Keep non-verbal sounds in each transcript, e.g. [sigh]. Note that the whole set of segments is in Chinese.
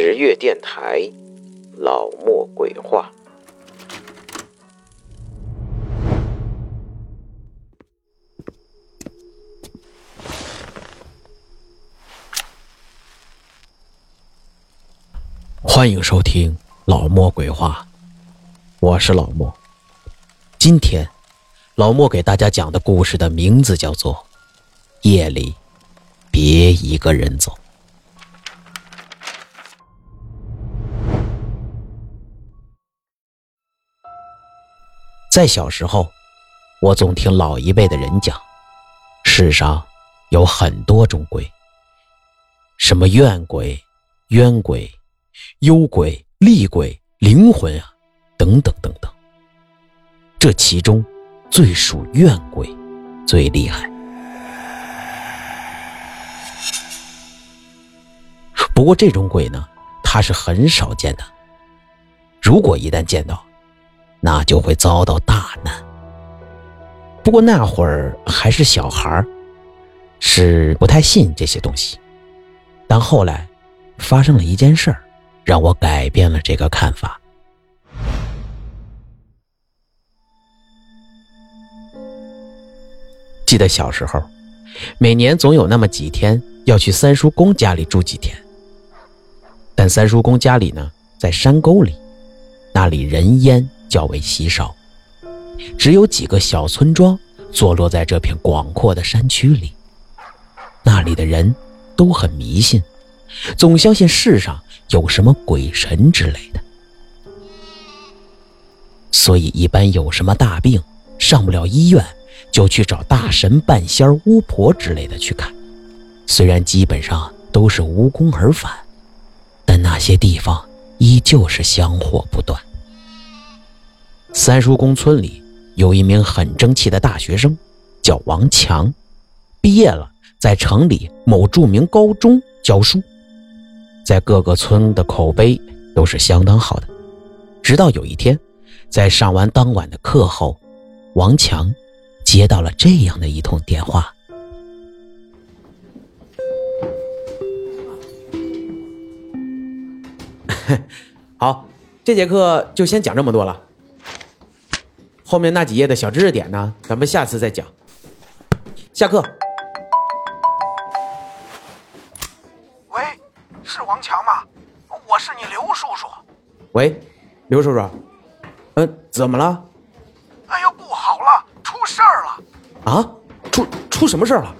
十月电台，老莫鬼话。欢迎收听老莫鬼话，我是老莫。今天，老莫给大家讲的故事的名字叫做《夜里别一个人走》。在小时候，我总听老一辈的人讲，世上有很多种鬼，什么怨鬼、冤鬼。幽鬼、厉鬼、灵魂啊，等等等等。这其中，最属怨鬼最厉害。不过这种鬼呢，他是很少见的。如果一旦见到，那就会遭到大难。不过那会儿还是小孩是不太信这些东西。但后来，发生了一件事儿。让我改变了这个看法。记得小时候，每年总有那么几天要去三叔公家里住几天。但三叔公家里呢，在山沟里，那里人烟较为稀少，只有几个小村庄坐落在这片广阔的山区里。那里的人都很迷信，总相信世上。有什么鬼神之类的，所以一般有什么大病上不了医院，就去找大神、半仙、巫婆之类的去看。虽然基本上都是无功而返，但那些地方依旧是香火不断。三叔公村里有一名很争气的大学生，叫王强，毕业了，在城里某著名高中教书。在各个村的口碑都是相当好的，直到有一天，在上完当晚的课后，王强接到了这样的一通电话：“ [laughs] 好，这节课就先讲这么多了，后面那几页的小知识点呢，咱们下次再讲。下课。”喂是王强吗？我是你刘叔叔。喂，刘叔叔，嗯，怎么了？哎呦，不好了，出事儿了！啊，出出什么事儿了？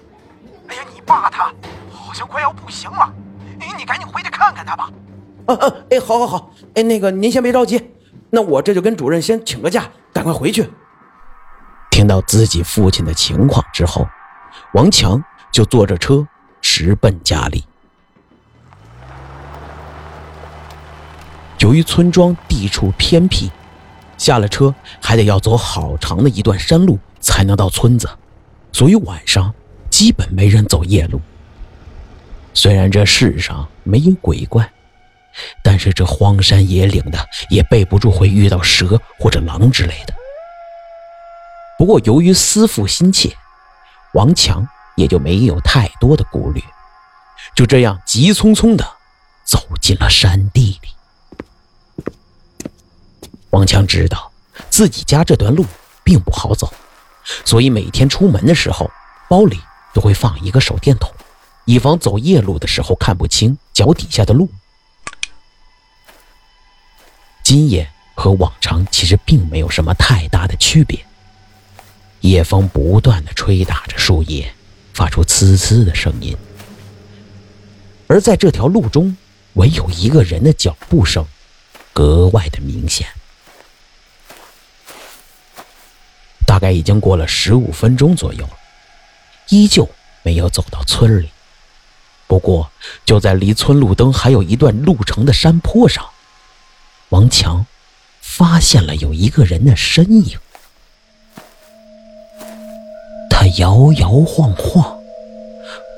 哎呀，你爸他好像快要不行了，哎，你赶紧回去看看他吧。啊啊，哎，好好好，哎，那个您先别着急，那我这就跟主任先请个假，赶快回去。听到自己父亲的情况之后，王强就坐着车直奔家里。由于村庄地处偏僻，下了车还得要走好长的一段山路才能到村子，所以晚上基本没人走夜路。虽然这世上没有鬼怪，但是这荒山野岭的也备不住会遇到蛇或者狼之类的。不过由于思父心切，王强也就没有太多的顾虑，就这样急匆匆地走进了山地里。王强知道自己家这段路并不好走，所以每天出门的时候，包里都会放一个手电筒，以防走夜路的时候看不清脚底下的路。今夜和往常其实并没有什么太大的区别，夜风不断的吹打着树叶，发出呲呲的声音，而在这条路中，唯有一个人的脚步声格外的明显。大概已经过了十五分钟左右，依旧没有走到村里。不过，就在离村路灯还有一段路程的山坡上，王强发现了有一个人的身影。他摇摇晃晃，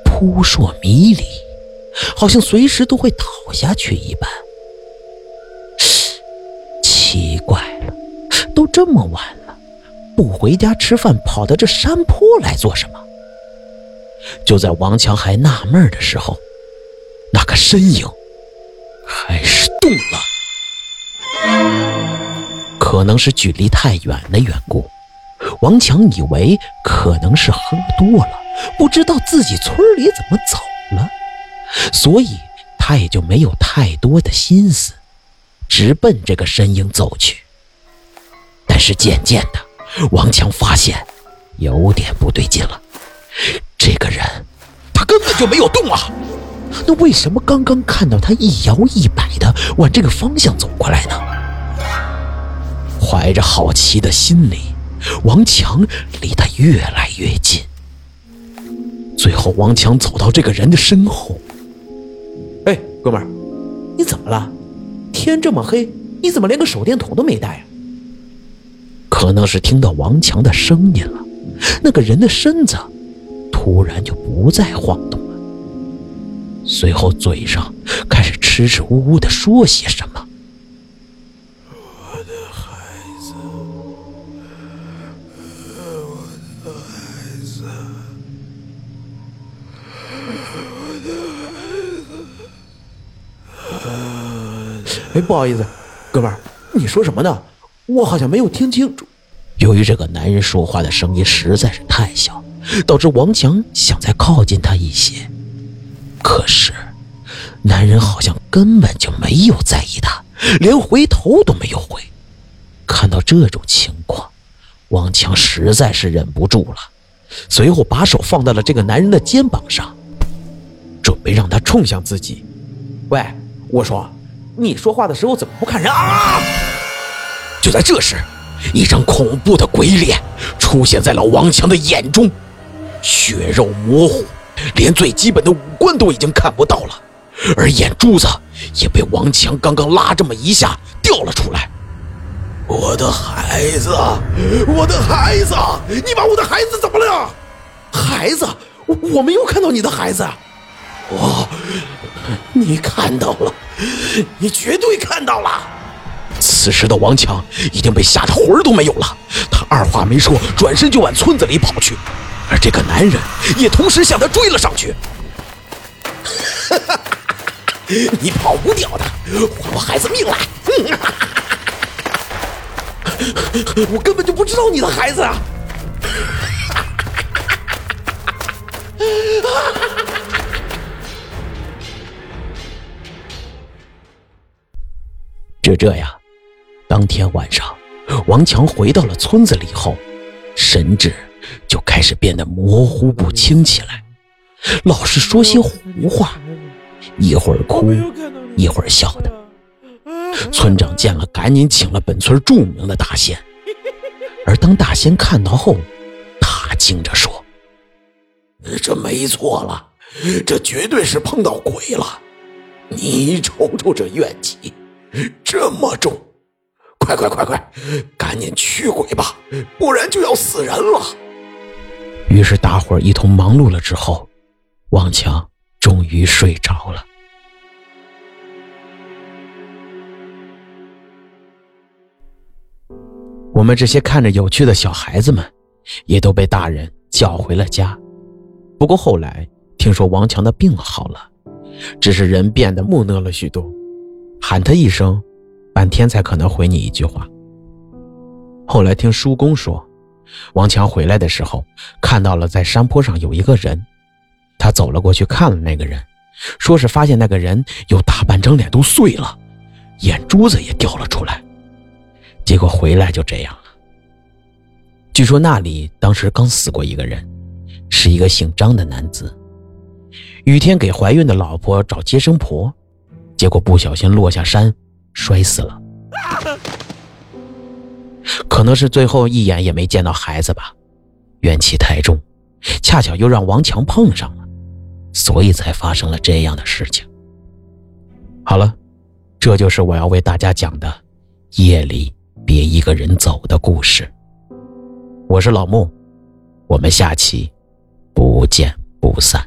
扑朔迷离，好像随时都会倒下去一般。奇怪了，都这么晚了。不回家吃饭，跑到这山坡来做什么？就在王强还纳闷的时候，那个身影开始动了。可能是距离太远的缘故，王强以为可能是喝多了，不知道自己村里怎么走了，所以他也就没有太多的心思，直奔这个身影走去。但是渐渐的，王强发现有点不对劲了，这个人他根本就没有动啊，那为什么刚刚看到他一摇一摆的往这个方向走过来呢？怀着好奇的心理，王强离他越来越近。最后，王强走到这个人的身后。哎，哥们儿，你怎么了？天这么黑，你怎么连个手电筒都没带啊？可能是听到王强的声音了，那个人的身子突然就不再晃动了，随后嘴上开始支支吾吾的说些什么。不好意思，哥们儿，你说什么呢？我好像没有听清楚。由于这个男人说话的声音实在是太小，导致王强想再靠近他一些，可是男人好像根本就没有在意他，连回头都没有回。看到这种情况，王强实在是忍不住了，随后把手放在了这个男人的肩膀上，准备让他冲向自己。喂，我说。你说话的时候怎么不看人啊？就在这时，一张恐怖的鬼脸出现在了王强的眼中，血肉模糊，连最基本的五官都已经看不到了，而眼珠子也被王强刚刚拉这么一下掉了出来。我的孩子，我的孩子，你把我的孩子怎么了？孩子，我我没有看到你的孩子。我，[laughs] 你看到了。你绝对看到了。此时的王强已经被吓得魂儿都没有了，他二话没说，转身就往村子里跑去，而这个男人也同时向他追了上去。[laughs] 你跑不掉的，还我孩子命来！[laughs] 我根本就不知道你的孩子啊！就这样，当天晚上，王强回到了村子里后，神志就开始变得模糊不清起来，老是说些胡话，一会儿哭，一会儿笑的。村长见了，赶紧请了本村著名的大仙。[laughs] 而当大仙看到后，他惊着说：“这没错了，这绝对是碰到鬼了。你瞅瞅这怨气。”这么重，快快快快，赶紧驱鬼吧，不然就要死人了。于是大伙一同忙碌了之后，王强终于睡着了。我们这些看着有趣的小孩子们，也都被大人叫回了家。不过后来听说王强的病好了，只是人变得木讷了许多。喊他一声，半天才可能回你一句话。后来听叔公说，王强回来的时候看到了在山坡上有一个人，他走了过去看了那个人，说是发现那个人有大半张脸都碎了，眼珠子也掉了出来，结果回来就这样了。据说那里当时刚死过一个人，是一个姓张的男子，雨天给怀孕的老婆找接生婆。结果不小心落下山，摔死了。可能是最后一眼也没见到孩子吧，怨气太重，恰巧又让王强碰上了，所以才发生了这样的事情。好了，这就是我要为大家讲的夜里别一个人走的故事。我是老木，我们下期不见不散。